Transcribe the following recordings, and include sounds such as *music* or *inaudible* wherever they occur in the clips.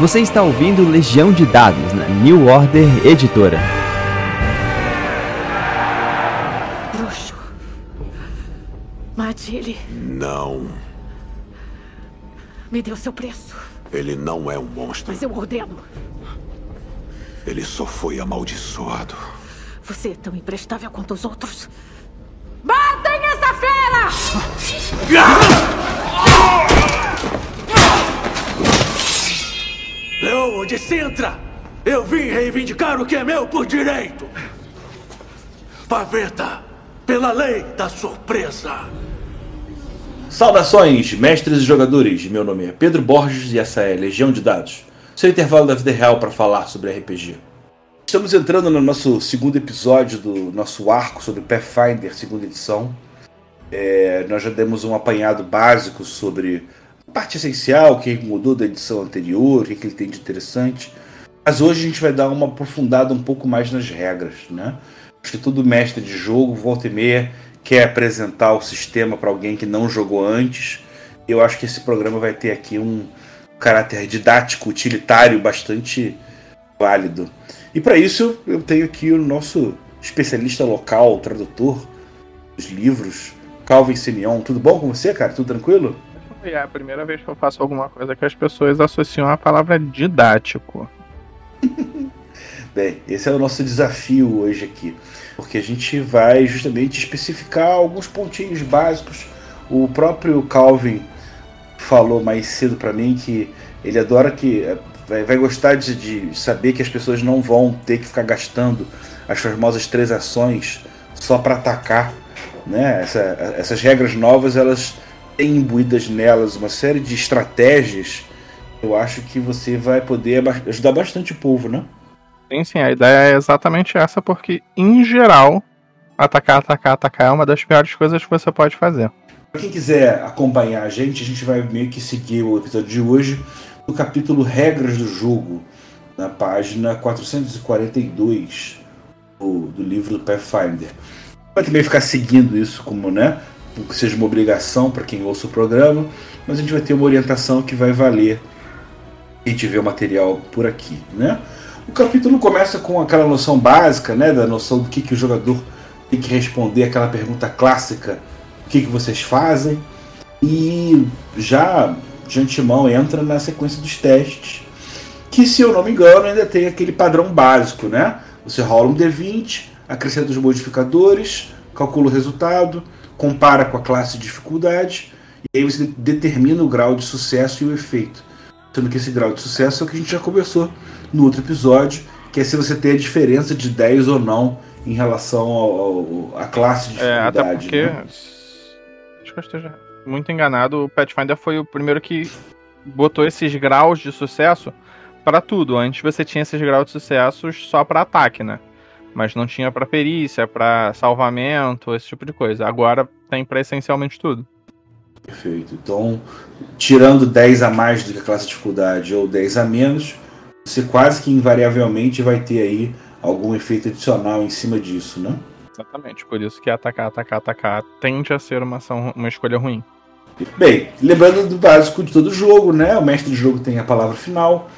Você está ouvindo Legião de Dados na New Order Editora. Bruxo. Mate ele. Não. Me dê o seu preço. Ele não é um monstro. Mas eu ordeno. Ele só foi amaldiçoado. Você é tão imprestável quanto os outros. Matem essa fera! Leoa Sintra! Eu vim reivindicar o que é meu por direito! Paveta, pela lei da surpresa! Saudações, mestres e jogadores! Meu nome é Pedro Borges e essa é Legião de Dados, seu intervalo da vida real para falar sobre RPG. Estamos entrando no nosso segundo episódio do nosso arco sobre Pathfinder, segunda edição. É, nós já demos um apanhado básico sobre parte essencial, o que mudou da edição anterior, o que, ele tem de interessante. Mas hoje a gente vai dar uma aprofundada um pouco mais nas regras, né? Acho que todo mestre de jogo, volta e meia, quer apresentar o sistema para alguém que não jogou antes. Eu acho que esse programa vai ter aqui um caráter didático, utilitário, bastante válido. E para isso eu tenho aqui o nosso especialista local, tradutor dos livros, Calvin Simeon. Tudo bom com você, cara? Tudo tranquilo? É a primeira vez que eu faço alguma coisa que as pessoas associam a palavra didático. *laughs* Bem, esse é o nosso desafio hoje aqui, porque a gente vai justamente especificar alguns pontinhos básicos. O próprio Calvin falou mais cedo para mim que ele adora que vai, vai gostar de, de, saber que as pessoas não vão ter que ficar gastando as famosas três ações só para atacar, né? Essa, essas regras novas elas tem imbuídas nelas uma série de estratégias, eu acho que você vai poder ajudar bastante o povo, né? Sim, sim, a ideia é exatamente essa, porque, em geral, atacar, atacar, atacar é uma das piores coisas que você pode fazer. Para quem quiser acompanhar a gente, a gente vai meio que seguir o episódio de hoje no capítulo Regras do Jogo, na página 442 do, do livro do Pathfinder. Vai também ficar seguindo isso como, né? Que seja uma obrigação para quem ouça o programa, mas a gente vai ter uma orientação que vai valer gente vê o material por aqui, né? O capítulo começa com aquela noção básica, né, da noção do que, que o jogador tem que responder aquela pergunta clássica, o que, que vocês fazem, e já de antemão entra na sequência dos testes, que se eu não me engano ainda tem aquele padrão básico, né? Você rola um D20, acrescenta os modificadores, calcula o resultado, compara com a classe de dificuldade e aí você determina o grau de sucesso e o efeito. Sendo que esse grau de sucesso é o que a gente já conversou no outro episódio, que é se você tem a diferença de 10 ou não em relação à classe de dificuldade. É, até porque, né? acho que eu esteja muito enganado, o Pathfinder foi o primeiro que botou esses graus de sucesso para tudo. Antes você tinha esses graus de sucesso só para ataque, né? Mas não tinha para perícia, para salvamento, esse tipo de coisa. Agora tem para essencialmente tudo. Perfeito. Então, tirando 10 a mais do que a classe de dificuldade ou 10 a menos, você quase que invariavelmente vai ter aí algum efeito adicional em cima disso, né? Exatamente, por isso que atacar, atacar, atacar tende a ser uma, ação, uma escolha ruim. Bem, lembrando do básico de todo jogo, né? O mestre de jogo tem a palavra final.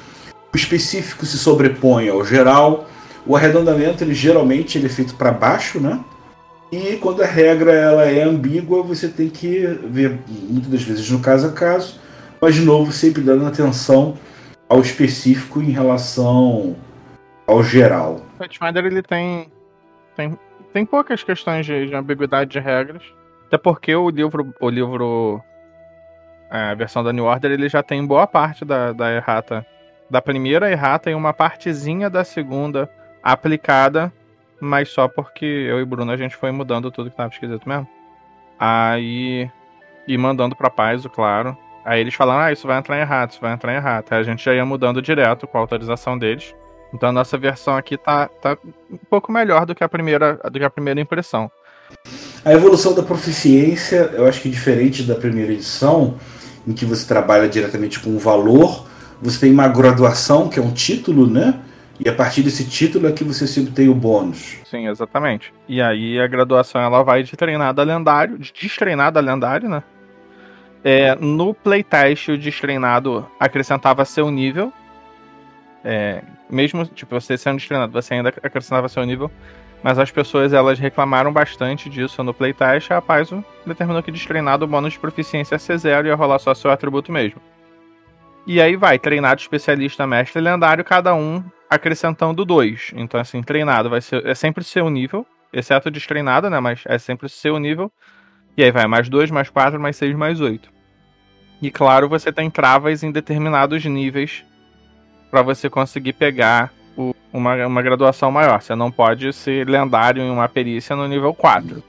O específico se sobrepõe ao geral o arredondamento, ele geralmente ele é feito para baixo, né? E quando a regra ela é ambígua, você tem que ver muitas das vezes no caso a caso, mas de novo sempre dando atenção ao específico em relação ao geral. O Pathfinder ele tem tem, tem poucas questões de, de ambiguidade de regras, até porque o livro o livro é, a versão da New Order ele já tem boa parte da, da errata da primeira errata e uma partezinha da segunda aplicada, mas só porque eu e Bruno a gente foi mudando tudo que tava esquisito mesmo. Aí. E mandando pra paz, claro. Aí eles falaram, ah, isso vai entrar errado, isso vai entrar errado. Aí a gente já ia mudando direto com a autorização deles. Então a nossa versão aqui tá, tá um pouco melhor do que a primeira, do que a primeira impressão. A evolução da proficiência, eu acho que diferente da primeira edição, em que você trabalha diretamente com o valor, você tem uma graduação, que é um título, né? E a partir desse título é que você se obtém o bônus. Sim, exatamente. E aí a graduação ela vai de treinado a lendário, de destreinado a lendário, né? É, no playtest, o destreinado acrescentava seu nível É, mesmo, tipo, você sendo destreinado, você ainda acrescentava seu nível, mas as pessoas, elas reclamaram bastante disso no playtest, a Paizo determinou que destreinado o bônus de proficiência ia ser zero e ia rolar só seu atributo mesmo. E aí vai, treinado, especialista, mestre, lendário, cada um acrescentando dois. Então, assim, treinado vai ser, é sempre seu nível, exceto destreinado, né, mas é sempre seu nível. E aí vai mais dois, mais quatro, mais seis, mais oito. E claro, você tem travas em determinados níveis para você conseguir pegar o, uma, uma graduação maior. Você não pode ser lendário em uma perícia no nível 4.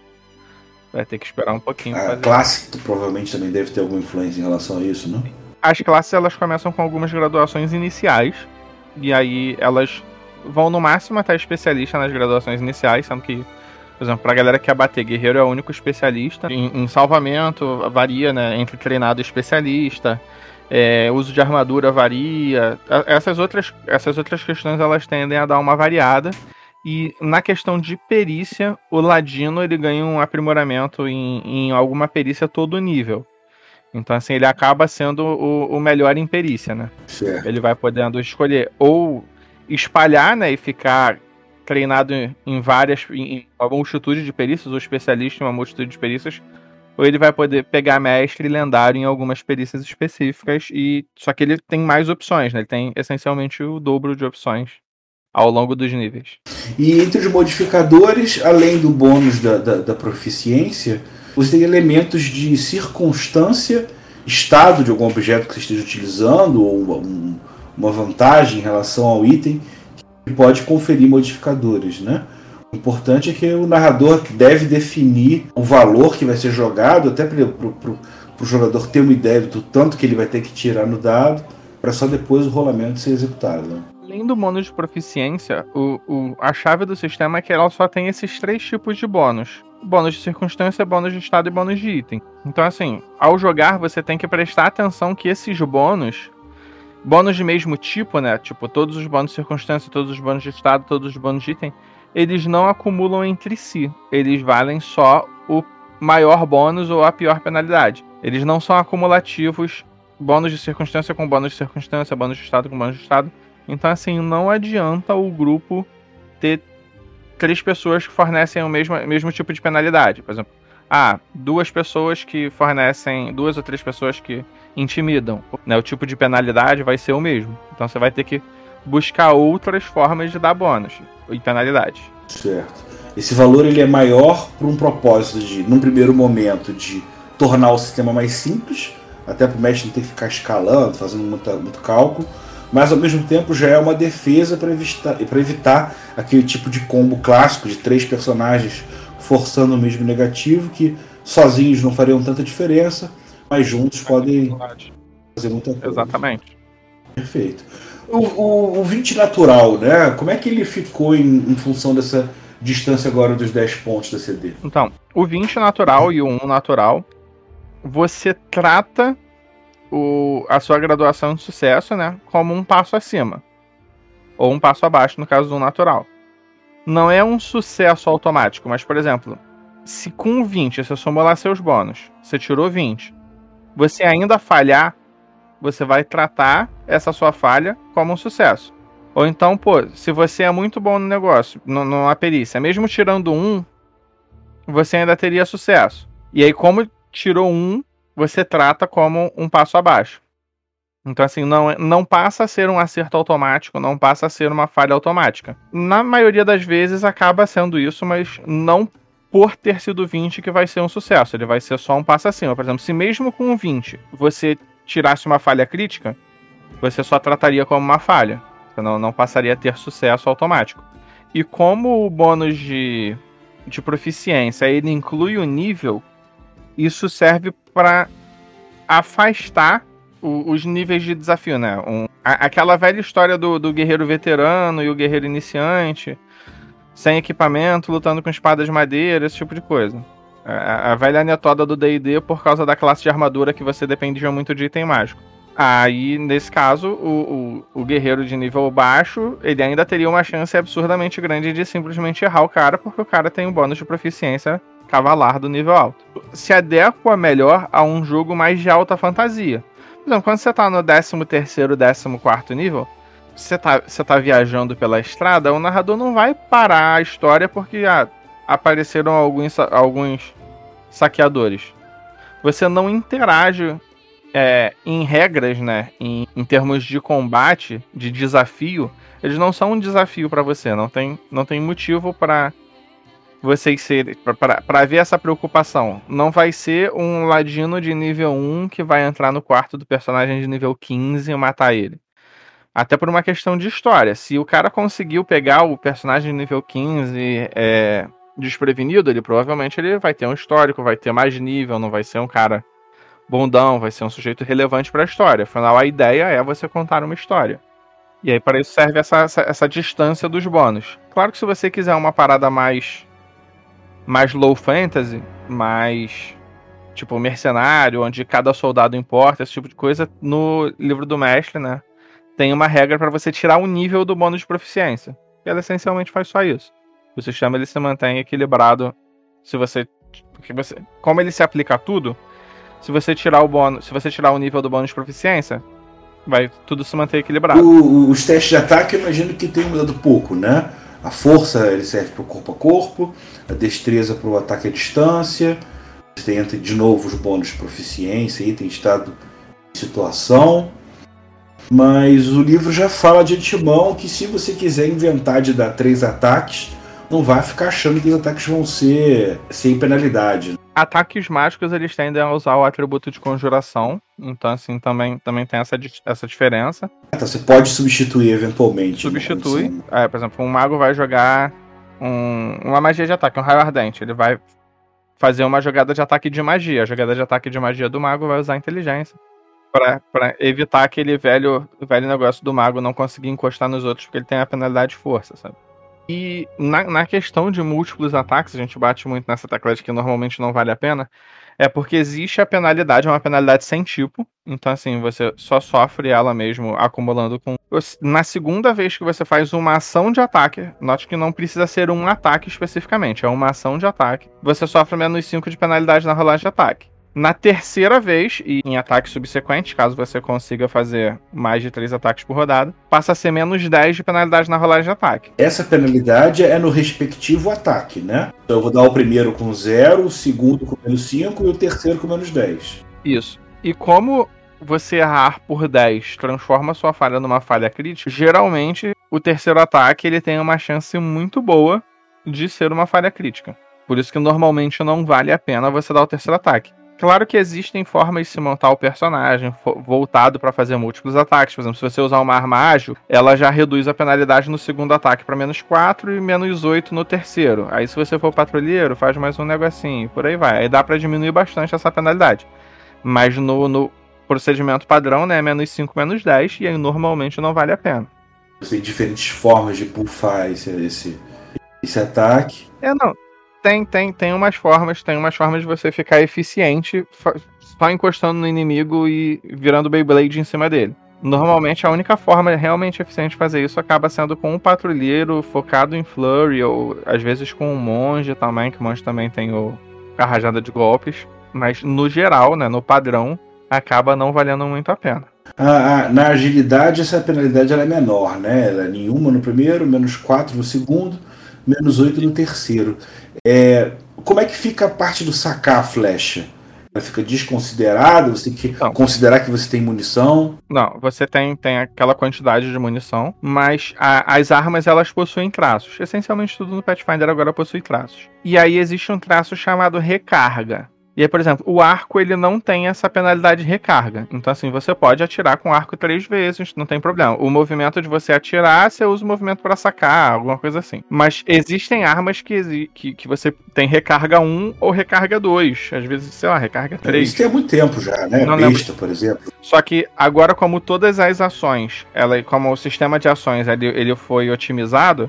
Vai ter que esperar um pouquinho. A classe provavelmente também deve ter alguma influência em relação a isso, não? As classes elas começam com algumas graduações iniciais. E aí elas vão no máximo até especialista nas graduações iniciais, sendo que por exemplo, pra galera que quer bater, guerreiro é o único especialista. Em, em salvamento, varia, né? Entre treinado e especialista. É, uso de armadura varia. Essas outras, essas outras questões elas tendem a dar uma variada. E na questão de perícia, o Ladino ele ganha um aprimoramento em, em alguma perícia todo nível. Então, assim, ele acaba sendo o, o melhor em perícia, né? Certo. Ele vai podendo escolher ou espalhar, né, e ficar treinado em várias, em uma multitude de perícias, ou especialista em uma multitude de perícias, ou ele vai poder pegar mestre lendário em algumas perícias específicas, e só que ele tem mais opções, né? Ele tem essencialmente o dobro de opções ao longo dos níveis. E entre os modificadores, além do bônus da, da, da proficiência, você tem elementos de circunstância, estado de algum objeto que você esteja utilizando, ou um, uma vantagem em relação ao item, pode conferir modificadores, né? O importante é que o narrador deve definir o valor que vai ser jogado, até para o jogador ter uma ideia do tanto que ele vai ter que tirar no dado, para só depois o rolamento ser executado. Né? Além do bônus de proficiência, o, o, a chave do sistema é que ela só tem esses três tipos de bônus. Bônus de circunstância, bônus de estado e bônus de item. Então, assim, ao jogar, você tem que prestar atenção que esses bônus bônus de mesmo tipo, né? Tipo, todos os bônus de circunstância, todos os bônus de estado, todos os bônus de item, eles não acumulam entre si. Eles valem só o maior bônus ou a pior penalidade. Eles não são acumulativos, bônus de circunstância com bônus de circunstância, bônus de estado com bônus de estado. Então, assim, não adianta o grupo ter três pessoas que fornecem o mesmo, mesmo tipo de penalidade. Por exemplo, ah, duas pessoas que fornecem, duas ou três pessoas que intimidam. Né? O tipo de penalidade vai ser o mesmo. Então você vai ter que buscar outras formas de dar bônus e penalidade. Certo. Esse valor ele é maior por um propósito de, num primeiro momento, de tornar o sistema mais simples, até para o mestre não ter que ficar escalando, fazendo muito, muito cálculo, mas ao mesmo tempo já é uma defesa para evitar, evitar aquele tipo de combo clássico de três personagens forçando o mesmo negativo, que sozinhos não fariam tanta diferença, mas juntos podem fazer muita coisa. Exatamente. Perfeito. O, o, o 20 natural, né? Como é que ele ficou em, em, função dessa distância agora dos 10 pontos da CD? Então, o 20 natural e o 1 natural, você trata o, a sua graduação de sucesso, né? Como um passo acima. Ou um passo abaixo, no caso do natural. Não é um sucesso automático, mas, por exemplo, se com 20 você somou lá seus bônus, você tirou 20, você ainda falhar, você vai tratar essa sua falha como um sucesso. Ou então, pô, se você é muito bom no negócio, no, numa perícia, mesmo tirando um, você ainda teria sucesso. E aí, como tirou um, você trata como um passo abaixo. Então, assim, não, não passa a ser um acerto automático, não passa a ser uma falha automática. Na maioria das vezes acaba sendo isso, mas não por ter sido 20 que vai ser um sucesso. Ele vai ser só um passo acima. Por exemplo, se mesmo com um 20 você tirasse uma falha crítica, você só trataria como uma falha. Você não, não passaria a ter sucesso automático. E como o bônus de, de proficiência ele inclui o nível, isso serve para afastar o, os níveis de desafio, né? Um, a, aquela velha história do, do guerreiro veterano e o guerreiro iniciante sem equipamento, lutando com espadas de madeira, esse tipo de coisa. A, a velha anetoda do D&D por causa da classe de armadura que você dependia muito de item mágico. Aí, nesse caso, o, o, o, guerreiro de nível baixo, ele ainda teria uma chance absurdamente grande de simplesmente errar o cara, porque o cara tem um bônus de proficiência cavalar do nível alto. Se adequa melhor a um jogo mais de alta fantasia. Por exemplo, quando você tá no 13º, 14º nível, você tá, você tá viajando pela estrada, o narrador não vai parar a história porque ah, apareceram alguns, alguns saqueadores. Você não interage é, em regras, né? Em, em termos de combate, de desafio, eles não são um desafio para você. Não tem, não tem motivo para vocês serem. para ver essa preocupação. Não vai ser um ladino de nível 1 que vai entrar no quarto do personagem de nível 15 e matar ele. Até por uma questão de história. Se o cara conseguiu pegar o personagem de nível 15 é, desprevenido, ele provavelmente ele vai ter um histórico, vai ter mais nível, não vai ser um cara bondão, vai ser um sujeito relevante para a história. Afinal, a ideia é você contar uma história. E aí, para isso serve essa, essa, essa, distância dos bônus. Claro que se você quiser uma parada mais. Mais low fantasy, mais. tipo, mercenário, onde cada soldado importa, esse tipo de coisa, no livro do mestre, né? tem uma regra para você tirar o nível do bônus de proficiência. E ela essencialmente faz só isso. O sistema ele se mantém equilibrado se você porque você, como ele se aplica a tudo, se você tirar o bônus, se você tirar o nível do bônus de proficiência, vai tudo se manter equilibrado. O, os testes de ataque eu imagino que tem mudado pouco, né? A força ele serve para o corpo a corpo, a destreza para o ataque à distância. Você entra de novo os bônus de proficiência, aí tem estado situação. Mas o livro já fala de antemão que se você quiser inventar de dar três ataques, não vai ficar achando que os ataques vão ser sem penalidade. Ataques mágicos eles tendem a usar o atributo de conjuração, então assim também, também tem essa, essa diferença. Então você pode substituir eventualmente. Né? Substitui. É, por exemplo, um mago vai jogar um, uma magia de ataque, um raio ardente. Ele vai fazer uma jogada de ataque de magia. A jogada de ataque de magia do mago vai usar inteligência para evitar aquele velho, velho negócio do mago não conseguir encostar nos outros porque ele tem a penalidade de força, sabe? E na, na questão de múltiplos ataques, a gente bate muito nessa tecla de que normalmente não vale a pena, é porque existe a penalidade, é uma penalidade sem tipo, então assim, você só sofre ela mesmo acumulando com. Na segunda vez que você faz uma ação de ataque, note que não precisa ser um ataque especificamente, é uma ação de ataque, você sofre menos 5 de penalidade na rolagem de ataque. Na terceira vez, e em ataques subsequentes, caso você consiga fazer mais de três ataques por rodada, passa a ser menos 10 de penalidade na rolagem de ataque. Essa penalidade é no respectivo ataque, né? Então eu vou dar o primeiro com 0, o segundo com menos 5 e o terceiro com menos 10. Isso. E como você errar por 10 transforma sua falha numa falha crítica, geralmente o terceiro ataque ele tem uma chance muito boa de ser uma falha crítica. Por isso que normalmente não vale a pena você dar o terceiro ataque. Claro que existem formas de se montar o personagem voltado para fazer múltiplos ataques. Por exemplo, se você usar uma arma ágil, ela já reduz a penalidade no segundo ataque para menos 4 e menos 8 no terceiro. Aí, se você for patrulheiro, faz mais um negocinho, por aí vai. Aí dá para diminuir bastante essa penalidade. Mas no, no procedimento padrão, né, menos 5, menos 10, e aí normalmente não vale a pena. Tem diferentes formas de buffar esse, esse, esse ataque. É, não. Tem, tem, tem umas formas, tem umas formas de você ficar eficiente só encostando no inimigo e virando Beyblade em cima dele. Normalmente a única forma realmente eficiente de fazer isso acaba sendo com um patrulheiro focado em flurry, ou às vezes com um monge também, que o monge também tem o, a rajada de golpes. Mas no geral, né, no padrão, acaba não valendo muito a pena. Ah, ah, na agilidade, essa penalidade ela é menor, né? Ela é nenhuma no primeiro, menos 4 no segundo, menos 8 no terceiro. É, como é que fica a parte do sacar a flecha? Ela fica desconsiderada? Você tem que não. considerar que você tem munição? Não, você tem, tem aquela quantidade de munição, mas a, as armas elas possuem traços. Essencialmente tudo no Pathfinder agora possui traços. E aí existe um traço chamado recarga. E aí, por exemplo, o arco ele não tem essa penalidade de recarga. Então, assim, você pode atirar com arco três vezes, não tem problema. O movimento de você atirar, você usa o movimento para sacar, alguma coisa assim. Mas existem armas que, que, que você tem recarga 1 ou recarga 2. Às vezes, sei lá, recarga 3. Isso tem há muito tempo já, né? Não Besta, por exemplo. Só que agora, como todas as ações, ela, como o sistema de ações ele, ele foi otimizado,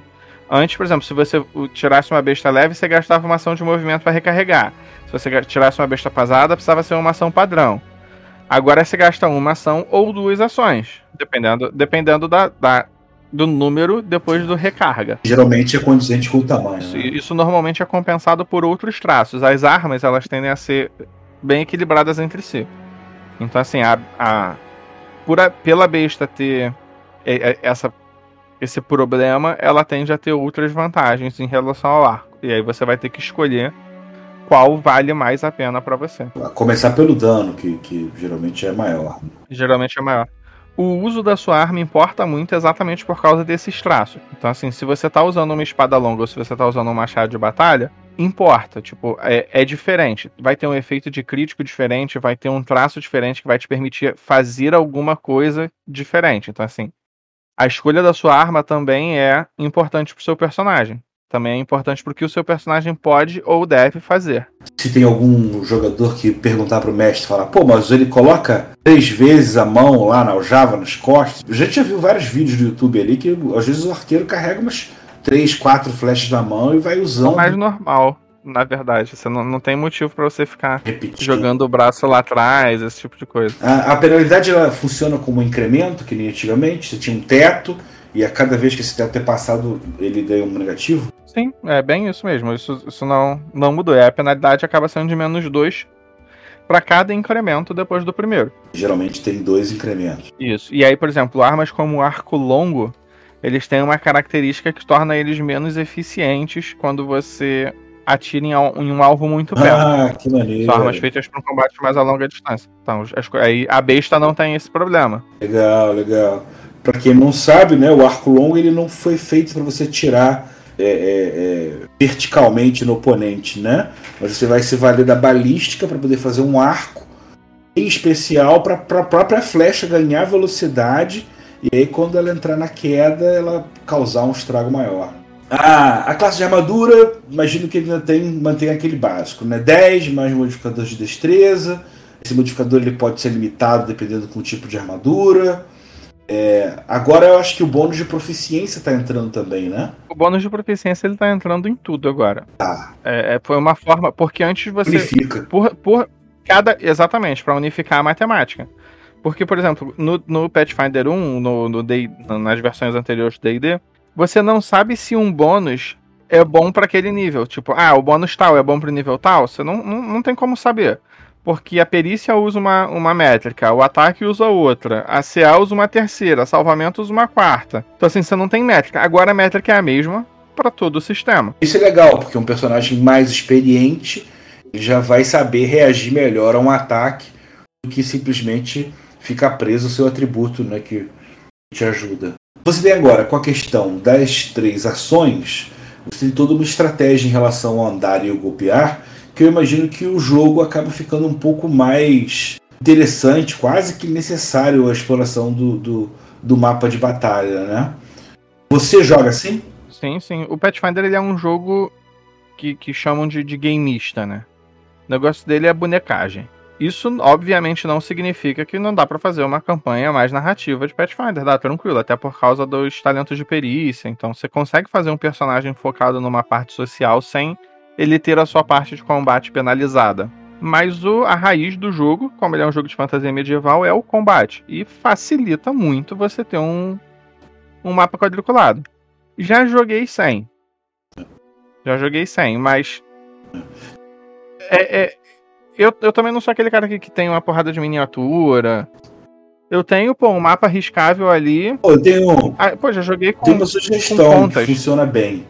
Antes, por exemplo, se você tirasse uma besta leve, você gastava uma ação de movimento para recarregar. Se você tirasse uma besta pesada, precisava ser uma ação padrão. Agora você gasta uma ação ou duas ações, dependendo, dependendo da, da do número depois do recarga. Geralmente é condizente com o tamanho. Isso, né? isso, normalmente é compensado por outros traços. As armas elas tendem a ser bem equilibradas entre si. Então assim, a, a por a, pela besta ter essa esse problema, ela tende a ter outras vantagens em relação ao arco. E aí você vai ter que escolher qual vale mais a pena para você. A começar pelo dano, que, que geralmente é maior. Geralmente é maior. O uso da sua arma importa muito exatamente por causa desses traços. Então, assim, se você tá usando uma espada longa ou se você tá usando um machado de batalha, importa. Tipo, é, é diferente. Vai ter um efeito de crítico diferente, vai ter um traço diferente que vai te permitir fazer alguma coisa diferente. Então, assim, a escolha da sua arma também é importante pro seu personagem também é importante porque o seu personagem pode ou deve fazer. Se tem algum jogador que perguntar pro mestre, falar, pô, mas ele coloca três vezes a mão lá na aljava, nas costas. Eu já tinha visto vários vídeos do YouTube ali que às vezes o arqueiro carrega umas três, quatro flechas na mão e vai usando. É mais normal. Na verdade, você não, não tem motivo para você ficar Repetindo. jogando o braço lá atrás, esse tipo de coisa. A, a penalidade ela funciona como um incremento, que nem antigamente. Você tinha um teto, e a cada vez que esse teto é passado, ele ganha um negativo? Sim, é bem isso mesmo. Isso, isso não, não mudou. É, a penalidade acaba sendo de menos dois para cada incremento depois do primeiro. Geralmente tem dois incrementos. Isso. E aí, por exemplo, armas como o arco longo, eles têm uma característica que torna eles menos eficientes quando você atira em, um alvo muito perto. Ah, que maneiro. São armas feitas para um combate mais a longa distância. Então, as, aí a besta não tem esse problema. Legal, legal. Para quem não sabe, né, o arco longo ele não foi feito para você tirar é, é, é, verticalmente no oponente, né? Mas você vai se valer da balística para poder fazer um arco em especial para a própria flecha ganhar velocidade e aí quando ela entrar na queda ela causar um estrago maior. Ah, a classe de armadura, imagino que ele ainda tem, mantém aquele básico, né? 10 mais modificador de destreza. Esse modificador ele pode ser limitado dependendo do tipo de armadura. É, agora eu acho que o bônus de proficiência está entrando também, né? O bônus de proficiência ele tá entrando em tudo agora. Tá. É, é foi uma forma. Porque antes você. Unifica. Por, por cada. Exatamente, para unificar a matemática. Porque, por exemplo, no, no Pathfinder 1, no, no nas versões anteriores do DD, você não sabe se um bônus é bom para aquele nível. Tipo, ah, o bônus tal é bom para o nível tal. Você não, não, não tem como saber porque a perícia usa uma, uma métrica, o ataque usa outra, a CA usa uma terceira, salvamento usa uma quarta. Então, assim, você não tem métrica. Agora a métrica é a mesma para todo o sistema. Isso é legal, porque um personagem mais experiente já vai saber reagir melhor a um ataque do que simplesmente ficar preso ao seu atributo né, que te ajuda. Você tem agora, com a questão das três ações, você tem toda uma estratégia em relação ao andar e ao golpear, que eu imagino que o jogo acaba ficando um pouco mais interessante, quase que necessário a exploração do, do, do mapa de batalha, né? Você joga assim? Sim, sim. O Pathfinder ele é um jogo que, que chamam de, de gameista, né? O negócio dele é bonecagem. Isso, obviamente, não significa que não dá para fazer uma campanha mais narrativa de Pathfinder, dá tranquilo, até por causa dos talentos de perícia. Então, você consegue fazer um personagem focado numa parte social sem ele ter a sua parte de combate penalizada. Mas o, a raiz do jogo, como ele é um jogo de fantasia medieval, é o combate. E facilita muito você ter um, um mapa quadriculado. Já joguei sem. Já joguei sem, mas. É, é, eu, eu também não sou aquele cara que, que tem uma porrada de miniatura. Eu tenho, pô, um mapa riscável ali. Pô, eu tenho. Ah, pô, já joguei com. Tem uma sugestão que funciona bem.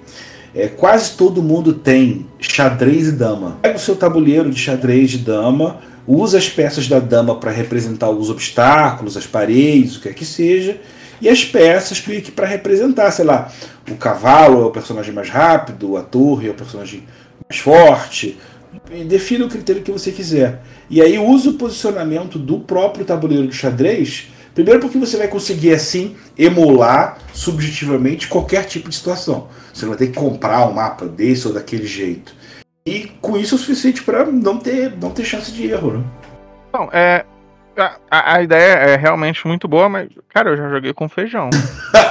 É, quase todo mundo tem xadrez e dama. Pega o seu tabuleiro de xadrez de dama, usa as peças da dama para representar os obstáculos, as paredes, o que quer que seja, e as peças para representar, sei lá, o cavalo é o personagem mais rápido, a torre é o personagem mais forte. E defina o critério que você quiser. E aí usa o posicionamento do próprio tabuleiro de xadrez Primeiro porque você vai conseguir assim emular subjetivamente qualquer tipo de situação. Você não vai ter que comprar um mapa desse ou daquele jeito. E com isso é o suficiente para não ter, não ter chance de erro, né? Não, é. A, a, ideia é realmente muito boa, mas, cara, eu já joguei com feijão.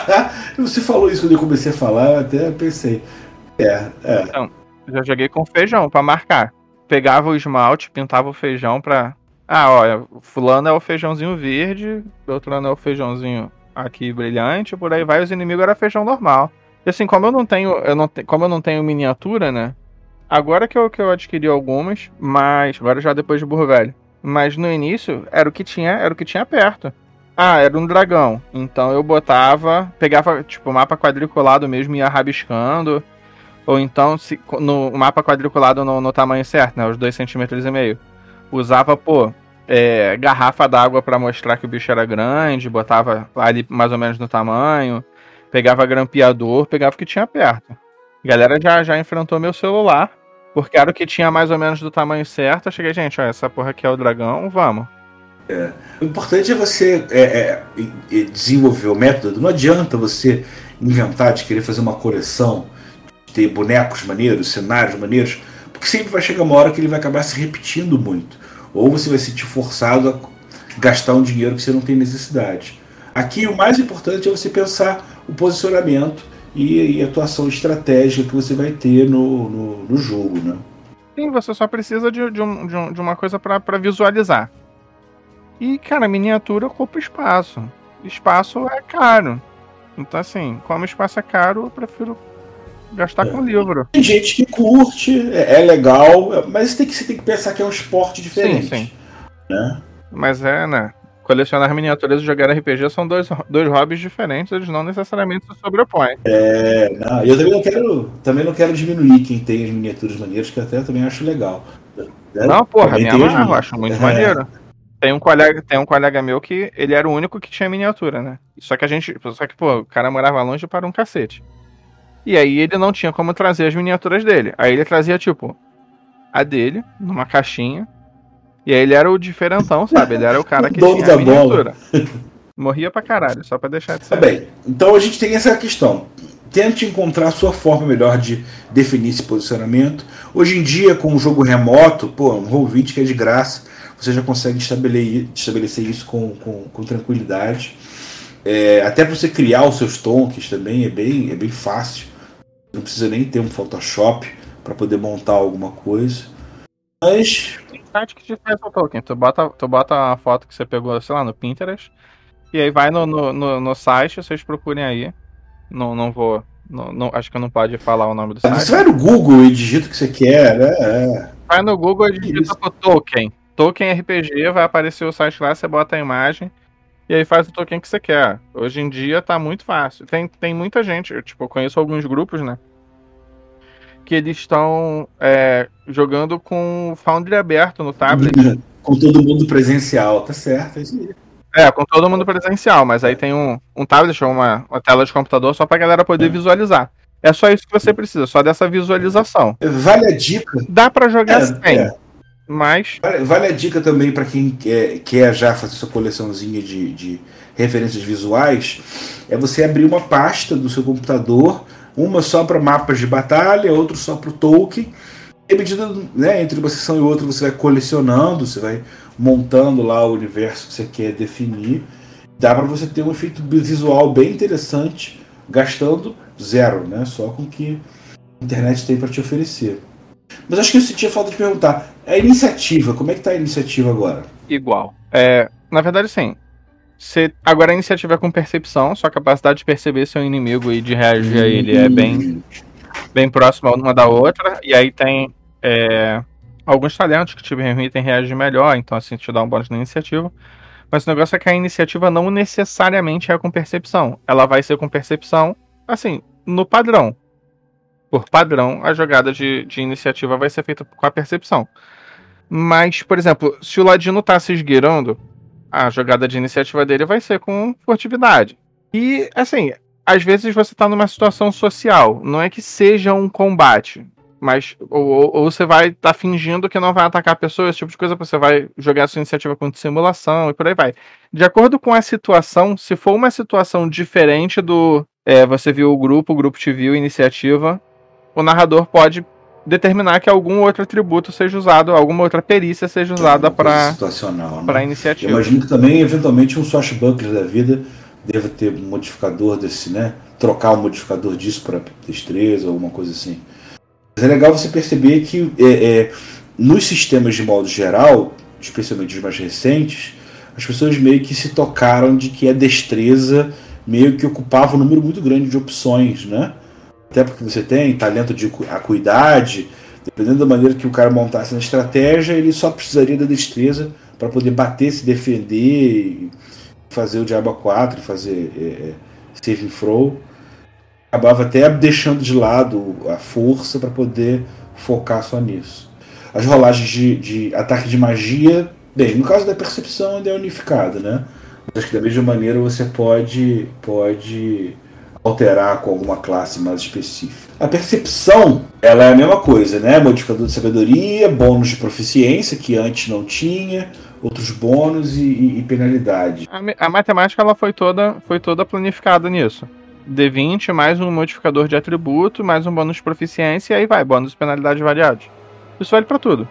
*laughs* você falou isso quando eu comecei a falar, eu até pensei. É, é. Então, já joguei com feijão para marcar. Pegava o esmalte, pintava o feijão pra. Ah, olha, fulano é o feijãozinho verde, outro é o feijãozinho aqui brilhante, por aí vai, os inimigos era feijão normal. E assim, como eu não tenho, eu não te, como eu não tenho miniatura, né? Agora que eu, que eu adquiri algumas, mas agora já depois de burro velho. Mas no início era o que tinha, era o que tinha perto. Ah, era um dragão. Então eu botava, pegava tipo mapa quadriculado mesmo ia rabiscando. Ou então, se, no mapa quadriculado no, no tamanho certo, né? Os 2,5 centímetros e meio. Usava, pô, é, garrafa d'água para mostrar que o bicho era grande, botava ali mais ou menos no tamanho. Pegava grampeador, pegava o que tinha perto. A galera já, já enfrentou meu celular, porque era o que tinha mais ou menos do tamanho certo. Eu cheguei, gente, ó, essa porra aqui é o dragão, vamos. É. O importante é você é, é, desenvolver o método. Não adianta você inventar de querer fazer uma coleção, ter bonecos maneiros, cenários maneiros, porque sempre vai chegar uma hora que ele vai acabar se repetindo muito. Ou você vai se sentir forçado a gastar um dinheiro que você não tem necessidade. Aqui o mais importante é você pensar o posicionamento e, e atuação estratégica que você vai ter no, no, no jogo, né? Sim, você só precisa de, de, um, de, um, de uma coisa para visualizar. E, cara, miniatura ocupa espaço. Espaço é caro. Então, assim, como espaço é caro, eu prefiro gastar é. com livro. Tem gente que curte, é, é, legal, mas tem que, você tem que pensar que é um esporte diferente. Sim, sim. Né? Mas é, né? Colecionar miniaturas e jogar RPG são dois, dois hobbies diferentes, eles não necessariamente se sobrepõem. É, não, eu também não quero, também não quero diminuir quem tem as miniaturas maneiras, que até também acho legal. Não, porra, minha eu acho muito é. maneiro. Tem um colega, tem um colega meu que ele era o único que tinha miniatura, né? Só que a gente, só que pô, o cara morava longe para um cacete. E aí ele não tinha como trazer as miniaturas dele. Aí ele trazia tipo a dele numa caixinha. E aí ele era o diferentão, sabe? Ele era o cara que *laughs* tinha a miniatura. Bola. *laughs* Morria pra caralho, só pra deixar de ser. Tá bem, então a gente tem essa questão. Tente encontrar a sua forma melhor de definir esse posicionamento. Hoje em dia, com o jogo remoto, pô, um Roll20 que é de graça, você já consegue estabelecer isso com, com, com tranquilidade. É, até para você criar os seus tonks também é bem, é bem fácil. Não precisa nem ter um Photoshop para poder montar alguma coisa. Mas. Tem site que te faz o token. Tu bota, tu bota a foto que você pegou, sei lá, no Pinterest. E aí vai no, no, no, no site, vocês procurem aí. Não, não vou. Não, não, acho que não pode falar o nome do site. Você vai no Google e digita o que você quer, né? É. Vai no Google e digita o token. Token RPG, vai aparecer o site lá, você bota a imagem e aí faz o token que você quer. Hoje em dia tá muito fácil. Tem, tem muita gente, eu, tipo, eu conheço alguns grupos, né? Que eles estão é, jogando com o Foundry aberto no tablet. Com todo mundo presencial, tá certo, é. É, com todo mundo presencial, mas aí tem um, um tablet ou uma, uma tela de computador só pra galera poder é. visualizar. É só isso que você precisa, só dessa visualização. Vale a dica. Dá para jogar é, sem. É. Mas. Vale, a dica também para quem quer, quer já fazer sua coleçãozinha de, de referências visuais, é você abrir uma pasta do seu computador, uma só para mapas de batalha, outra só para o Tolkien. E à medida, né, entre uma sessão e outra, você vai colecionando, você vai montando lá o universo que você quer definir. Dá para você ter um efeito visual bem interessante, gastando zero, né? Só com o que a internet tem para te oferecer. Mas acho que eu sentia falta de perguntar. A iniciativa, como é que tá a iniciativa agora? Igual. É, na verdade, sim. Você, agora a iniciativa é com percepção, sua capacidade de perceber seu inimigo e de reagir a ele é bem, bem próxima uma da outra. E aí tem é, alguns talentos que te permitem reagir melhor, então assim te dá um bônus na iniciativa. Mas o negócio é que a iniciativa não necessariamente é com percepção. Ela vai ser com percepção, assim, no padrão por padrão, a jogada de, de iniciativa vai ser feita com a percepção. Mas, por exemplo, se o Ladino tá se esgueirando, a jogada de iniciativa dele vai ser com furtividade. E, assim, às vezes você tá numa situação social, não é que seja um combate, mas ou, ou você vai estar tá fingindo que não vai atacar a pessoa, esse tipo de coisa, você vai jogar a sua iniciativa com simulação e por aí vai. De acordo com a situação, se for uma situação diferente do é, você viu o grupo, o grupo te viu, iniciativa, o narrador pode determinar que algum outro atributo seja usado, alguma outra perícia seja usada para para né? iniciativa. Eu imagino que também eventualmente um swashbuckler da vida deve ter um modificador desse, né? Trocar o um modificador disso para destreza ou alguma coisa assim. Mas é legal você perceber que é, é, nos sistemas de modo geral, especialmente os mais recentes, as pessoas meio que se tocaram de que a destreza meio que ocupava um número muito grande de opções, né? Até porque você tem talento de acuidade, dependendo da maneira que o cara montasse na estratégia, ele só precisaria da destreza para poder bater, se defender, fazer o Diabo 4, fazer é, é, Saving Throw. Acabava até deixando de lado a força para poder focar só nisso. As rolagens de, de ataque de magia, bem, no caso da percepção ainda é unificada, né? Mas acho que da mesma maneira você pode, pode alterar com alguma classe mais específica. A percepção, ela é a mesma coisa, né? Modificador de sabedoria, bônus de proficiência, que antes não tinha, outros bônus e, e, e penalidade. A, a, matemática ela foi toda, foi toda planificada nisso. D20 mais um modificador de atributo, mais um bônus de proficiência, e aí vai, bônus de penalidade variados. Isso vale para tudo.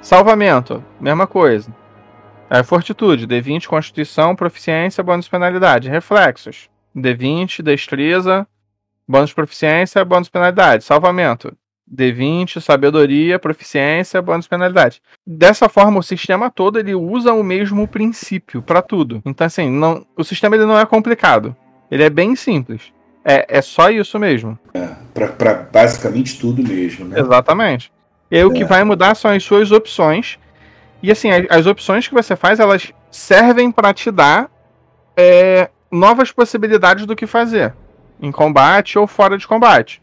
Salvamento, mesma coisa. É, fortitude, D20, constituição, proficiência, bônus de penalidade. Reflexos, D20, destreza, bônus de proficiência, bônus de penalidade. Salvamento, D20, sabedoria, proficiência, bônus de penalidade. Dessa forma, o sistema todo ele usa o mesmo princípio para tudo. Então, assim, não, o sistema ele não é complicado. Ele é bem simples. É, é só isso mesmo. É, para basicamente tudo mesmo, né? Exatamente. E aí, é. o que é. vai mudar são as suas opções. E assim, as, as opções que você faz, elas servem para te dar é, novas possibilidades do que fazer. Em combate ou fora de combate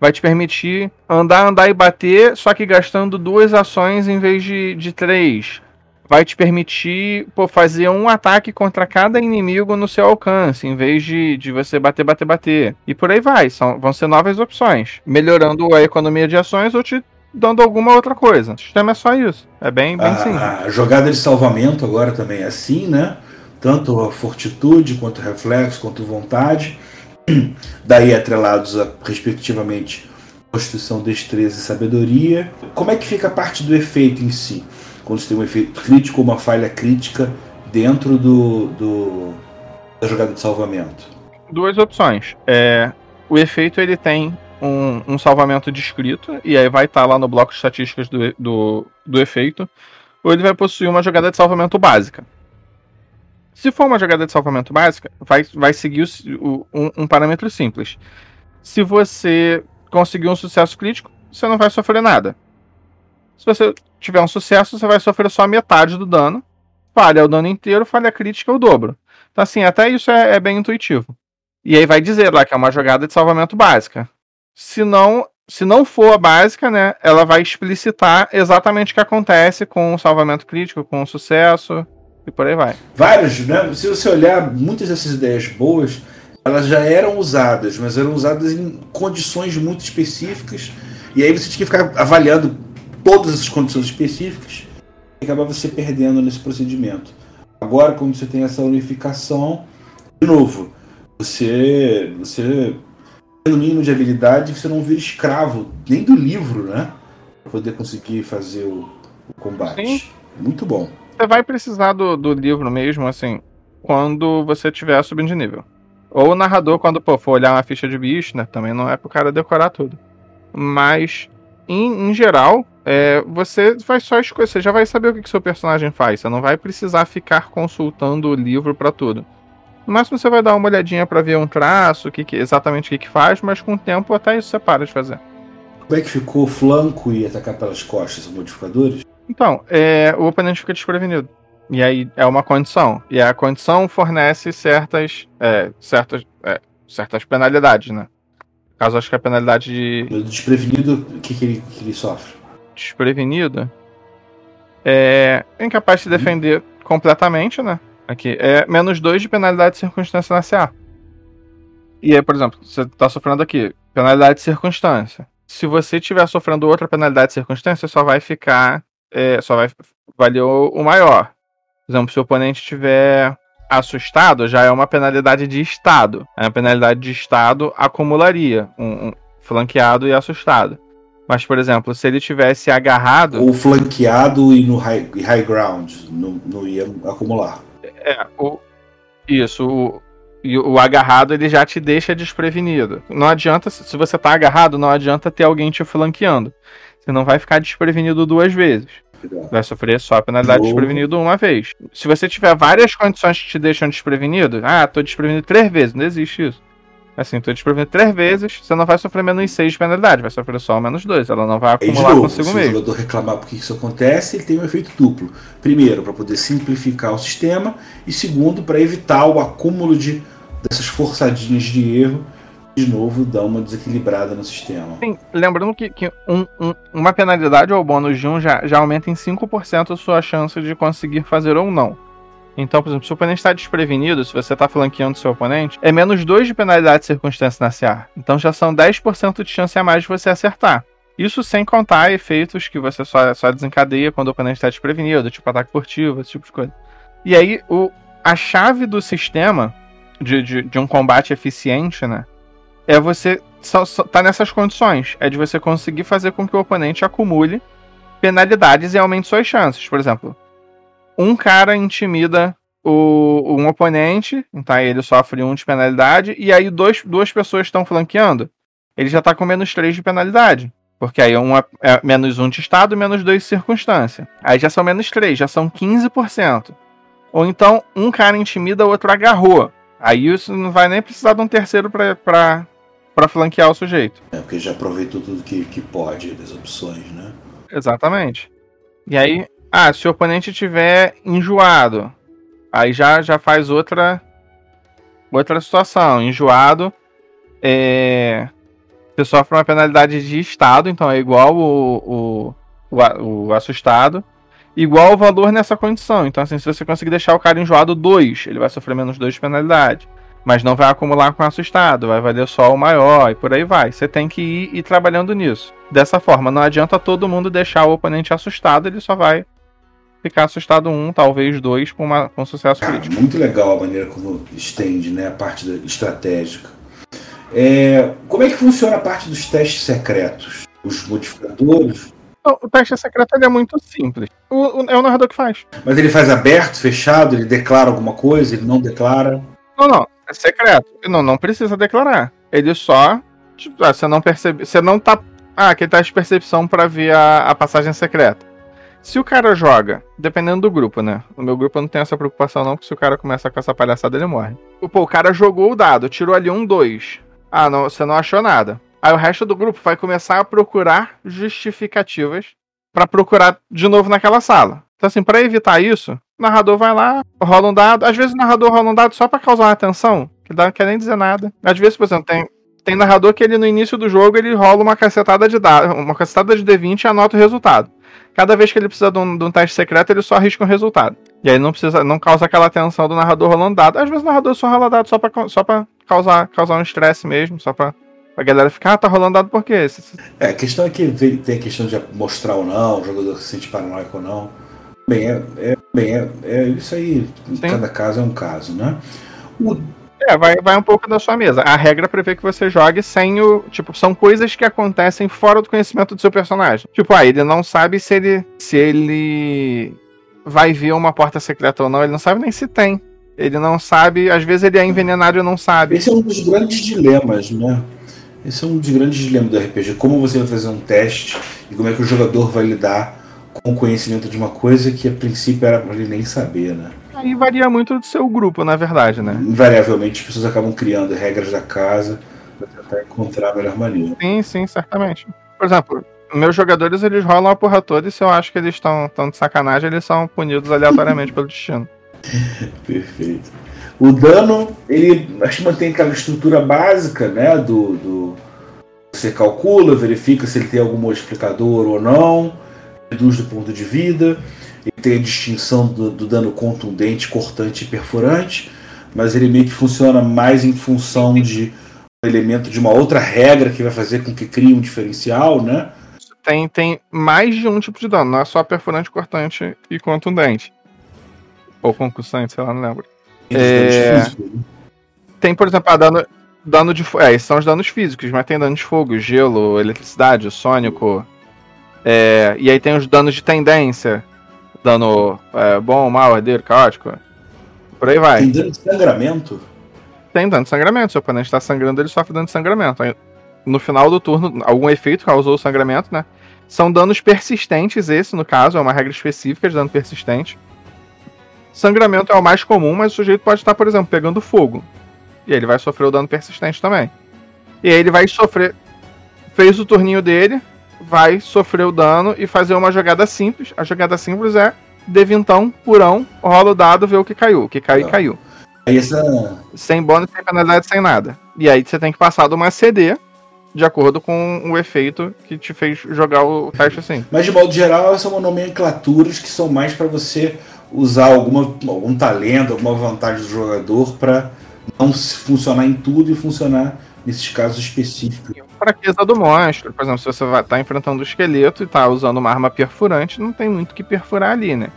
vai te permitir andar, andar e bater, só que gastando duas ações em vez de, de três. Vai te permitir pô, fazer um ataque contra cada inimigo no seu alcance, em vez de, de você bater, bater, bater. E por aí vai. São, vão ser novas opções. Melhorando a economia de ações ou te dando alguma outra coisa. O sistema é só isso. É bem, bem a, simples. A jogada de salvamento agora também é assim, né? Tanto a fortitude, quanto reflexo, quanto vontade *clears throat* daí atrelados a, respectivamente, Constituição, Destreza e Sabedoria. Como é que fica a parte do efeito em si? Quando você tem um efeito crítico uma falha crítica dentro do, do da jogada de salvamento? Duas opções. É, o efeito ele tem um, um salvamento descrito, e aí vai estar tá lá no bloco de estatísticas do, do, do efeito, ou ele vai possuir uma jogada de salvamento básica. Se for uma jogada de salvamento básica, vai, vai seguir o, um, um, parâmetro simples. Se você conseguir um sucesso crítico, você não vai sofrer nada. Se você tiver um sucesso, você vai sofrer só metade do dano. Falha o dano inteiro, falha crítica o dobro. Então, assim, até isso é, é bem intuitivo. E aí vai dizer lá que é uma jogada de salvamento básica. Se não, se não for a básica, né, ela vai explicitar exatamente o que acontece com o salvamento crítico, com o sucesso e por aí vai. Vários, né? Se você olhar, muitas dessas ideias boas, elas já eram usadas, mas eram usadas em condições muito específicas. E aí você tinha que ficar avaliando todas essas condições específicas e acabava se perdendo nesse procedimento. Agora, como você tem essa unificação, de novo, você, você no mínimo de habilidade, você não vira escravo nem do livro, né? Para poder conseguir fazer o, o combate. Sim. Muito bom. Você vai precisar do, do livro mesmo, assim, quando você tiver subindo de nível. Ou o narrador, quando pô, for olhar uma ficha de bicho, né? Também não é pro cara decorar tudo. Mas, em, em geral, é, você vai só escolher. Você já vai saber o que, que seu personagem faz. Você não vai precisar ficar consultando o livro para tudo. No máximo você vai dar uma olhadinha para ver um traço, que, que, exatamente o que, que faz, mas com o tempo até isso você para de fazer. Como é que ficou o flanco e atacar pelas costas, os modificadores? Então, é, o oponente fica desprevenido. E aí é uma condição. E a condição fornece certas, é, certas, é, certas penalidades, né? Caso acho que a penalidade de. Desprevenido, o que, que, ele, que ele sofre? Desprevenido. É incapaz de se defender hum. completamente, né? Aqui. É menos 2 de penalidade de circunstância na CA. E aí, por exemplo, você tá sofrendo aqui, penalidade de circunstância. Se você estiver sofrendo outra penalidade de circunstância, só vai ficar é, só vai valer o, o maior. Por exemplo, se o oponente estiver assustado, já é uma penalidade de estado. A penalidade de estado acumularia um, um flanqueado e assustado. Mas, por exemplo, se ele tivesse agarrado. Ou flanqueado e no high, high ground, não, não ia acumular. É, o, isso. O, e o agarrado ele já te deixa desprevenido. Não adianta, se você tá agarrado, não adianta ter alguém te flanqueando. Você não vai ficar desprevenido duas vezes. Vai sofrer só a penalidade de desprevenido uma vez. Se você tiver várias condições que te deixam desprevenido, ah, tô desprevenido três vezes, não existe isso. Assim, é desprevenido três vezes, você não vai sofrer menos 6 de penalidade, vai sofrer só menos 2. Ela não vai acumular novo, consigo se o mesmo. jogador reclamar por que isso acontece, ele tem um efeito duplo. Primeiro, para poder simplificar o sistema, e segundo, para evitar o acúmulo de, dessas forçadinhas de erro, de novo, dá uma desequilibrada no sistema. Sim, lembrando que, que um- um- uma penalidade ou bônus de 1 já, já aumenta em 5% a sua chance de conseguir fazer ou não. Então, por exemplo, se o oponente está desprevenido, se você está flanqueando seu oponente, é menos 2 de penalidade de circunstância na CA. Então já são 10% de chance a mais de você acertar. Isso sem contar efeitos que você só, só desencadeia quando o oponente está desprevenido, tipo ataque furtivo, esse tipo de coisa. E aí, o, a chave do sistema de, de, de um combate eficiente, né? É você só, só, tá nessas condições. É de você conseguir fazer com que o oponente acumule penalidades e aumente suas chances. Por exemplo, um cara intimida o, um oponente, então ele sofre um de penalidade, e aí dois, duas pessoas estão flanqueando. Ele já tá com menos 3 de penalidade. Porque aí um é, é menos 1 de estado menos 2 de circunstância. Aí já são menos 3, já são 15%. Ou então um cara intimida, o outro agarrou. Aí isso não vai nem precisar de um terceiro pra, pra flanquear o sujeito. É, porque já aproveitou tudo que, que pode das opções, né? Exatamente. E aí, ah, se o oponente tiver enjoado, aí já, já faz outra outra situação. Enjoado, é, você sofre uma penalidade de estado, então é igual o, o, o, o assustado, igual o valor nessa condição. Então, assim, se você conseguir deixar o cara enjoado 2, ele vai sofrer menos 2 de penalidade. Mas não vai acumular com assustado, vai valer só o maior e por aí vai. Você tem que ir, ir trabalhando nisso. Dessa forma, não adianta todo mundo deixar o oponente assustado, ele só vai ficar assustado um, talvez dois, com, uma, com sucesso Cara, crítico. muito legal a maneira como estende né, a parte estratégica. É, como é que funciona a parte dos testes secretos? Os modificadores? O teste secreto ele é muito simples. O- o- é o narrador que faz. Mas ele faz aberto, fechado, ele declara alguma coisa, ele não declara. Não, não. É secreto. Não, não precisa declarar. Ele só. Tipo, ah, você não percebe. Você não tá. Ah, aquele teste de percepção pra ver a, a passagem secreta. Se o cara joga, dependendo do grupo, né? No meu grupo eu não tenho essa preocupação, não, porque se o cara começa com essa palhaçada, ele morre. Pô, o cara jogou o dado, tirou ali um, dois. Ah, não, você não achou nada. Aí o resto do grupo vai começar a procurar justificativas pra procurar de novo naquela sala. Então, assim, pra evitar isso, o narrador vai lá, rola um dado. Às vezes o narrador rola um dado só pra causar atenção, que dá, não quer nem dizer nada. Às vezes, por exemplo, tem, tem narrador que ele no início do jogo ele rola uma cacetada de dado, uma cacetada de D20 e anota o resultado. Cada vez que ele precisa de um, de um teste secreto, ele só arrisca um resultado. E aí não precisa, não causa aquela tensão do narrador rolando dado. Às vezes o narrador só rola dado só pra, só pra causar, causar um estresse mesmo, só pra, pra galera ficar, ah, tá rolando dado por quê? É, a questão é que tem a questão de mostrar ou não, o jogador se sente paranoico ou não. Bem, é, é- bem, é, é isso aí. Sim. Cada caso é um caso, né? O- É, vai, vai um pouco da sua mesa. A regra prevê que você jogue sem o. Tipo, são coisas que acontecem fora do conhecimento do seu personagem. Tipo, ah, ele não sabe se ele. se ele vai ver uma porta secreta ou não. Ele não sabe nem se tem. Ele não sabe. Às vezes ele é envenenado e não sabe. Esse é um dos grandes dilemas, né? Esse é um dos grandes dilemas do RPG. Como você vai fazer um teste e como é que o jogador vai lidar com conhecimento de uma coisa que a princípio era pra ele nem saber, né? Aí varia muito do seu grupo, na verdade, né? Invariavelmente as pessoas acabam criando regras da casa para tentar encontrar a melhor maneira. Sim, sim, certamente. Por exemplo, meus jogadores eles rolam a porra toda e se eu acho que eles estão tão de sacanagem, eles são punidos aleatoriamente pelo destino. *laughs* Perfeito. O dano, ele acho que mantém aquela estrutura básica, né? Do, do- você calcula, verifica se ele tem algum modificador ou não, reduz do ponto de vida. Ele tem a distinção do, do dano contundente, cortante e perfurante, mas ele meio que funciona mais em função de um elemento de uma outra regra que vai fazer com que crie um diferencial, né? tem, tem mais de um tipo de dano, não é só perfurante, cortante e contundente. Ou concussante, sei lá, não lembro. É. né? Tem, por exemplo, ah, dano, dano de fogo. É, esses são os danos físicos, mas tem dano de fogo, gelo, eletricidade, sônico. É, e aí tem os danos de tendência. Dano é, bom, mal, herdeiro, caótico. Por aí vai. Tem dano de sangramento. Tem dano de sangramento. Se o oponente está sangrando, ele sofre dano de sangramento. No final do turno, algum efeito causou o sangramento, né? São danos persistentes, esse, no caso, é uma regra específica de dano persistente. Sangramento é o mais comum, mas o sujeito pode estar, por exemplo, pegando fogo. E aí ele vai sofrer o dano persistente também. E aí ele vai sofrer. Fez o turninho dele, vai sofrer o dano e fazer uma jogada simples. A jogada simples é devintão, purão, rola o dado, vê o que caiu. O que caiu, Ah. caiu. Essa. Sem bônus, sem penalidade, sem nada. E aí você tem que passar de uma CD de acordo com o efeito que te fez jogar o teste assim. Mas de modo geral, são nomenclaturas que são mais para você usar alguma, algum talento, alguma vantagem do jogador para não funcionar em tudo e funcionar nesses casos específicos. Fraqueza do monstro. Por exemplo, se você vai estar enfrentando o esqueleto e tá usando uma arma perfurante, não tem muito o que perfurar ali, né?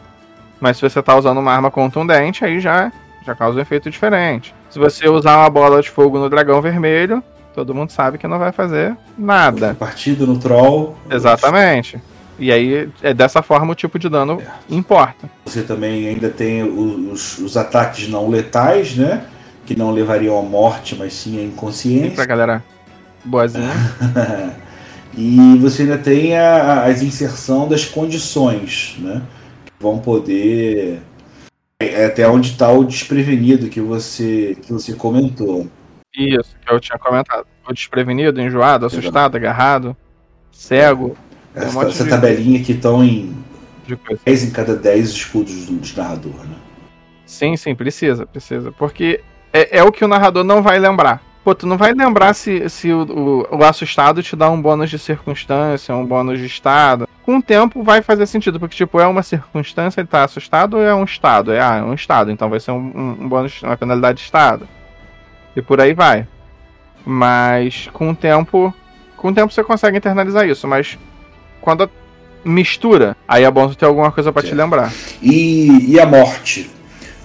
Mas se você tá usando uma arma contundente, aí já, já causa um efeito diferente. Se você usar uma bola de fogo no dragão vermelho, todo mundo sabe que não vai fazer nada. Partida no troll. Exatamente. E aí, é dessa forma o tipo de dano importa. Você também ainda tem os, os ataques não letais, né? Que não levariam à morte, mas sim à E pra inconsciência. galera boazinha. *laughs* e você ainda tem a, as inserção das condições, né? Que vão poder. É até onde está o desprevenido que você, que você comentou. Isso, que eu tinha comentado. O desprevenido, enjoado, assustado, agarrado, cego, um Essa, essa de- tabelinha que estão em de coisa. 10 em cada 10 escudos do, narrador, né? Sim, sim, precisa, precisa. Porque é, é o que o narrador não vai lembrar. Pô, tu não vai lembrar se, se o, o, o assustado te dá um bônus de circunstância, um bônus de estado. Com o tempo vai fazer sentido, porque, tipo, é uma circunstância, ele tá assustado ou é um estado? É, ah, é um estado, então vai ser um, um, um bônus, uma penalidade de estado. E por aí vai. Mas com o tempo. Com o tempo você consegue internalizar isso, mas quando a- mistura, aí é bom tu ter alguma coisa pra te lembrar. E, e a morte?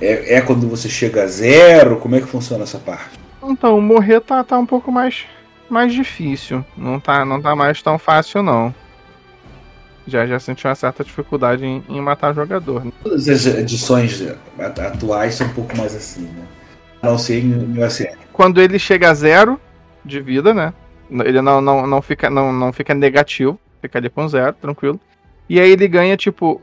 É, é quando você chega a zero? Como é que funciona essa parte? Então, morrer tá, tá um pouco mais, mais difícil. Não tá, não tá mais tão fácil, não. Já, já senti uma certa dificuldade em, em matar jogador. né? Todas as edições at- atuais são um pouco mais assim, né? A não ser em OSR. Quando ele chega a zero de vida, né? Ele não, não, não, fica, não, não fica negativo. Fica ali com zero, tranquilo. E aí ele ganha, tipo,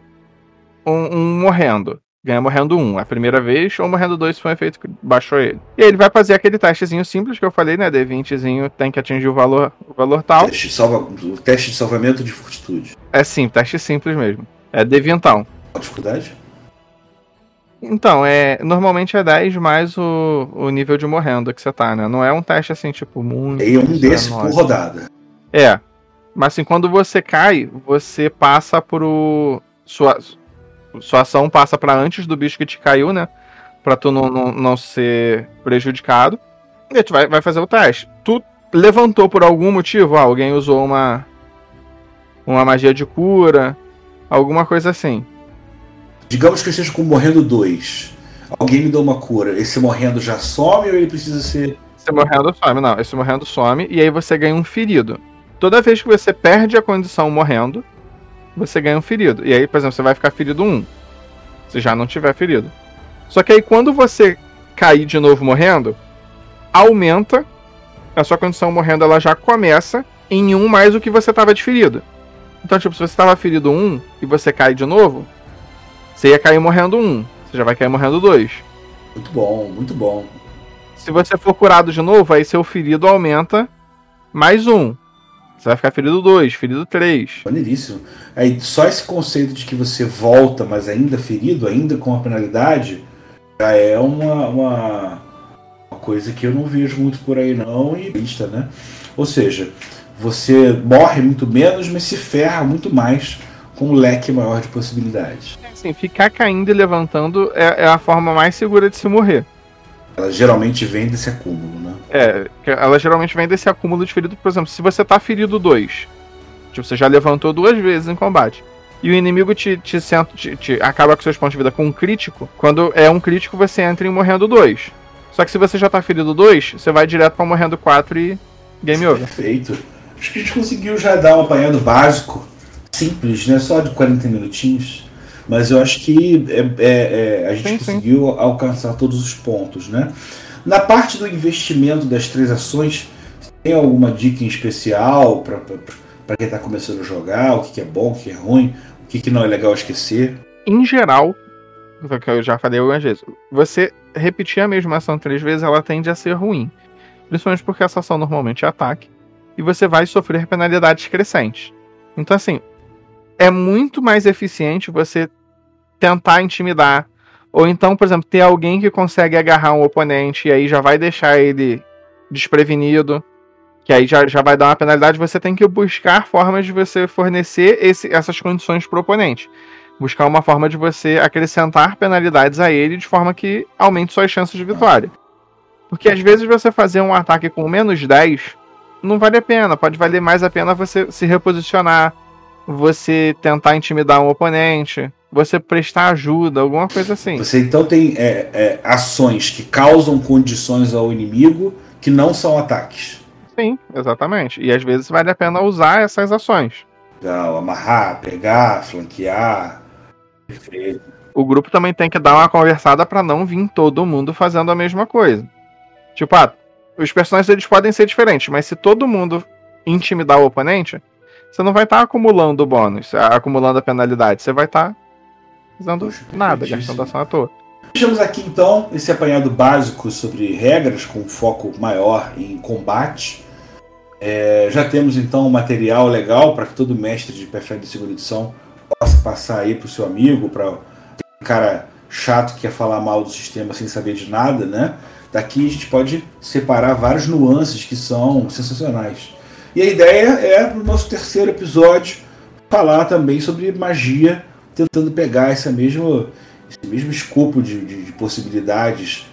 um, um morrendo. Ganha morrendo um, a primeira vez, ou morrendo dois se foi um efeito que baixou ele. E aí ele vai fazer aquele testezinho simples que eu falei, né? D20zinho tem que atingir o valor, o valor tal. Teste, de salva, o teste de salvamento de fortitude. É sim, teste simples mesmo. É devintão. Qual a dificuldade? Então, é normalmente é 10 mais o, o nível de morrendo que você tá, né? Não é um teste assim, tipo, muito. E um desse por rodada. É. Mas assim, quando você cai, você passa pro. Sua, sua ação passa pra antes do bicho que te caiu, né? Pra tu não, não, não ser prejudicado. E aí tu vai, vai fazer o teste. Tu levantou por algum motivo, ah, alguém usou uma. Uma magia de cura, alguma coisa assim. Digamos que eu esteja com morrendo dois. Alguém me dá uma cura. Esse morrendo já some ou ele precisa ser. Esse morrendo some, não. Esse morrendo some e aí você ganha um ferido. Toda vez que você perde a condição morrendo, você ganha um ferido. E aí, por exemplo, você vai ficar ferido 1. Se já não tiver ferido. Só que aí quando você cair de novo morrendo, aumenta a sua condição morrendo, ela já começa em 1 mais o que você tava de ferido. Então, tipo, se você tava ferido 1 e você cai de novo, você ia cair morrendo 1. Você já vai cair morrendo 2. Muito bom, muito bom. Se você for curado de novo, aí seu ferido aumenta mais um. Você vai ficar ferido 2, ferido 3. Maneiríssimo. Aí só esse conceito de que você volta, mas ainda ferido, ainda com a penalidade, já é uma, uma, uma coisa que eu não vejo muito por aí não, e vista, né? Ou seja, você morre muito menos, mas se ferra muito mais com um leque maior de possibilidades. Assim, ficar caindo e levantando é, é a forma mais segura de se morrer. Ela geralmente vem desse acúmulo, né? É, ela geralmente vem desse acúmulo de ferido. Por exemplo, se você tá ferido 2, tipo, você já levantou duas vezes em combate. E o inimigo te, te, senta- te- te acaba com seus pontos de vida com um crítico. Quando é um crítico, você entra em morrendo 2. Só que se você já tá ferido 2, você vai direto pra morrendo 4 e game over. Perfeito. Acho que a gente conseguiu já dar um apanhado básico, simples, né? Só de 40 minutinhos. Mas eu acho que é, é, é, a gente Sim, sim. conseguiu alcançar todos os pontos, né? Na parte do investimento das três ações, tem alguma dica em especial para quem está começando a jogar? O que, que é bom, o que, que é ruim, o que, que não é legal esquecer? em geral, que eu já falei algumas vezes, você repetir a mesma ação três vezes, ela tende a ser ruim. Principalmente porque essa ação normalmente é ataque. E você vai sofrer penalidades crescentes. Então, assim, é muito mais eficiente você tentar intimidar. Ou então, por exemplo, ter alguém que consegue agarrar um oponente e aí já vai deixar ele desprevenido. Que aí já, já vai dar uma penalidade. Você tem que buscar formas de você fornecer esse, essas condições para o oponente. Buscar uma forma de você acrescentar penalidades a ele de forma que aumente suas chances de vitória. Porque às vezes você fazer um ataque com menos 10 não vale a pena. Pode valer mais a pena você se reposicionar, você tentar intimidar um oponente, você prestar ajuda, alguma coisa assim. Você então tem é, é, ações que causam condições ao inimigo que não são ataques. Sim, exatamente. E às vezes vale a pena usar essas ações. Legal, amarrar, pegar, flanquear. Perfeito. O grupo também tem que dar uma conversada para não vir todo mundo fazendo a mesma coisa. Tipo, ah, os personagens eles podem ser diferentes, mas se todo mundo intimidar o oponente, você não vai estar tá acumulando bônus, acumulando a penalidade. Você vai estar tá Poxa, nada, gastando ação à toa. Fechamos aqui então esse apanhado básico sobre regras, com foco maior em combate. É, já temos então um material legal para que todo mestre de Pathfinder de segunda edição possa passar aí para o seu amigo, para um cara chato que quer falar mal do sistema sem saber de nada, né? Daqui a gente pode separar várias nuances que são sensacionais. E a ideia é, no nosso terceiro episódio, falar também sobre magia, tentando pegar esse mesmo, esse mesmo escopo de, de, de possibilidades.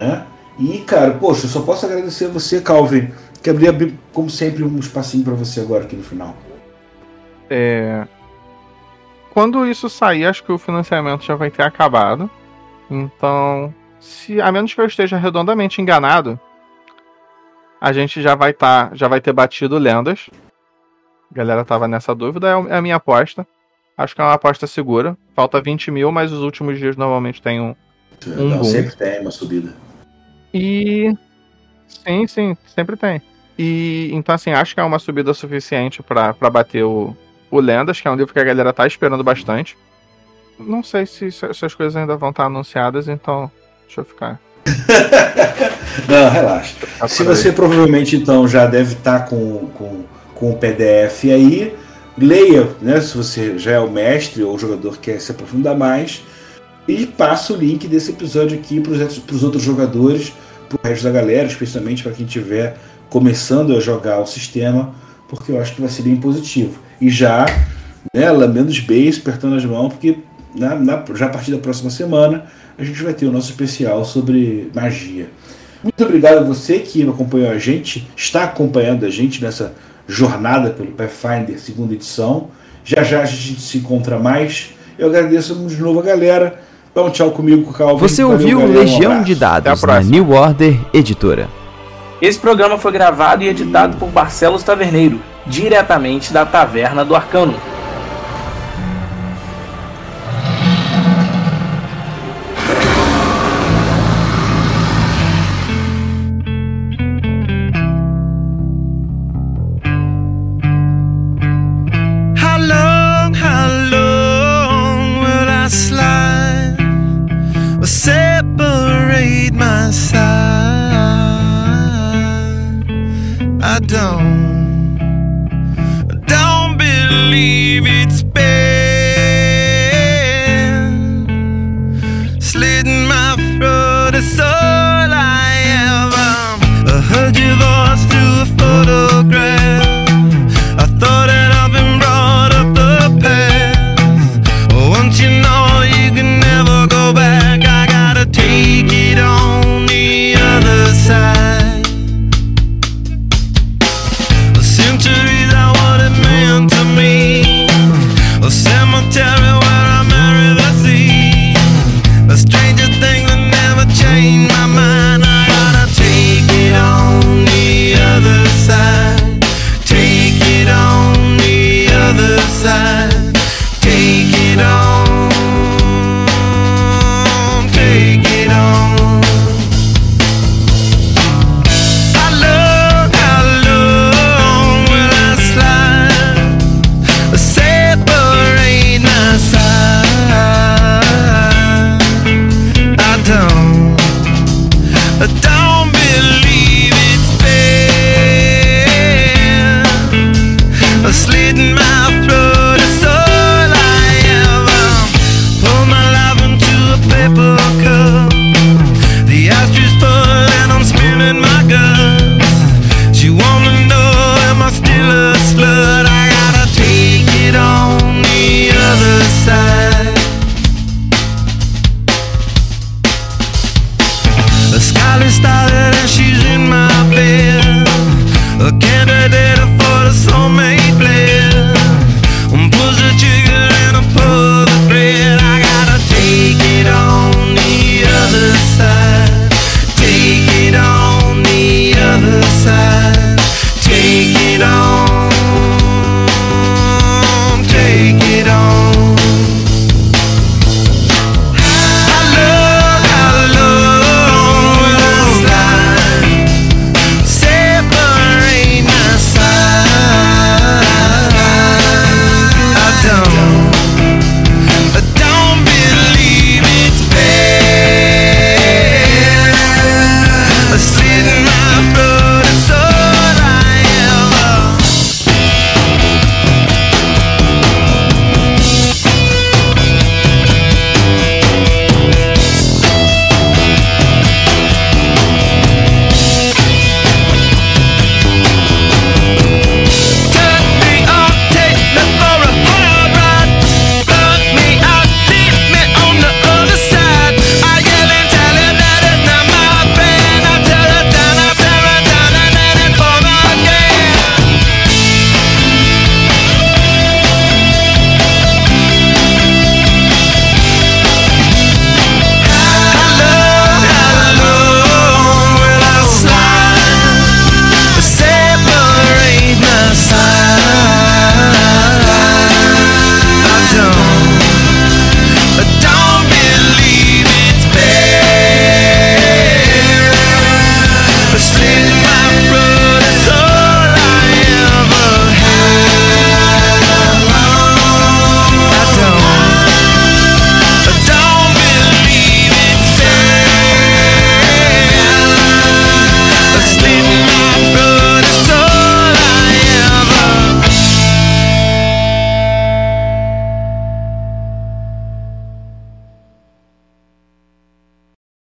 Né? E, cara, poxa, eu só posso agradecer a você, Calvin, que abrir, como sempre, um espacinho para você agora aqui no final. É... Quando isso sair, acho que o financiamento já vai ter acabado. Então, se a menos que eu esteja redondamente enganado, a gente já vai tá, já vai ter batido lendas. A galera tava nessa dúvida, é a minha aposta. Acho que é uma aposta segura. Falta 20 mil, mas os últimos dias normalmente tem um, um Não, boom. Sempre tem uma subida. E. Sim, sim, sempre tem. E então, assim, acho que é uma subida suficiente para bater o, o Lendas, que é um livro que a galera tá esperando bastante. Não sei se, se as coisas ainda vão estar anunciadas, então Deixa eu ficar. *laughs* Não, relaxa. Tá Se você provavelmente então já deve estar tá com, com, com o PDF aí, leia, né? Se você já é o mestre ou o jogador quer se aprofundar mais, e passa o link desse episódio aqui para os outros jogadores, para o resto da galera, especialmente para quem estiver começando a jogar o sistema, porque eu acho que vai ser bem positivo. E já, né, lambendo os beijos, apertando as mãos, porque na, na, já a partir da próxima semana a gente vai ter o nosso especial sobre magia. Muito obrigado a você que acompanhou a gente, está acompanhando a gente nessa jornada pelo Pathfinder segunda edição. Já já a gente se encontra mais. Eu agradeço de novo a galera. Dá um tchau comigo, Calvin. Você ouviu Valeu, Legião um de Dados na New Order Editora. Esse programa foi gravado e editado por Barcelos Taverneiro, diretamente da Taverna do Arcano.